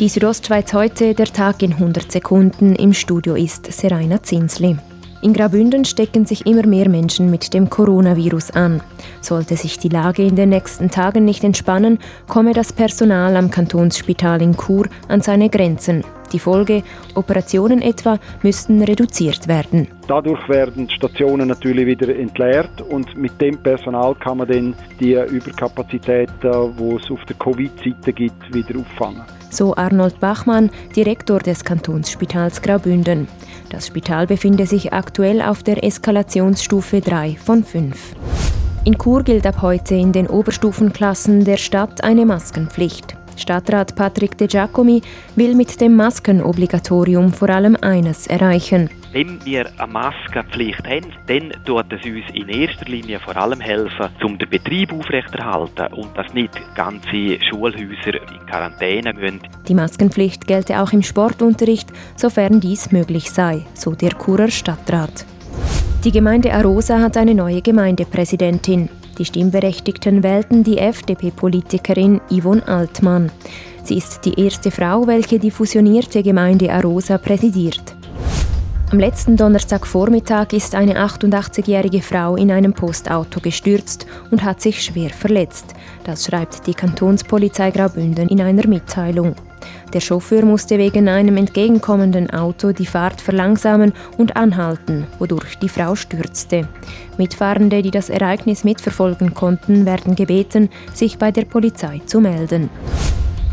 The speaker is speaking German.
Die Südostschweiz heute, der Tag in 100 Sekunden. Im Studio ist Seraina Zinsli. In Graubünden stecken sich immer mehr Menschen mit dem Coronavirus an. Sollte sich die Lage in den nächsten Tagen nicht entspannen, komme das Personal am Kantonsspital in Chur an seine Grenzen. Die Folge, Operationen etwa, müssten reduziert werden. Dadurch werden Stationen natürlich wieder entleert und mit dem Personal kann man dann die Überkapazität, die es auf der Covid-Seite gibt, wieder auffangen. So Arnold Bachmann, Direktor des Kantonsspitals Graubünden. Das Spital befindet sich aktuell auf der Eskalationsstufe 3 von 5. In Chur gilt ab heute in den Oberstufenklassen der Stadt eine Maskenpflicht. Stadtrat Patrick De Giacomi will mit dem Maskenobligatorium vor allem eines erreichen. Wenn wir eine Maskenpflicht haben, dann tut es uns in erster Linie vor allem helfen, um den Betrieb aufrechterhalten und dass nicht ganze Schulhäuser in Quarantäne müssen. Die Maskenpflicht gelte auch im Sportunterricht, sofern dies möglich sei, so der Churer Stadtrat. Die Gemeinde Arosa hat eine neue Gemeindepräsidentin. Die Stimmberechtigten wählten die FDP-Politikerin Yvonne Altmann. Sie ist die erste Frau, welche die fusionierte Gemeinde Arosa präsidiert. Am letzten Donnerstagvormittag ist eine 88-jährige Frau in einem Postauto gestürzt und hat sich schwer verletzt. Das schreibt die Kantonspolizei Graubünden in einer Mitteilung. Der Chauffeur musste wegen einem entgegenkommenden Auto die Fahrt verlangsamen und anhalten, wodurch die Frau stürzte. Mitfahrende, die das Ereignis mitverfolgen konnten, werden gebeten, sich bei der Polizei zu melden.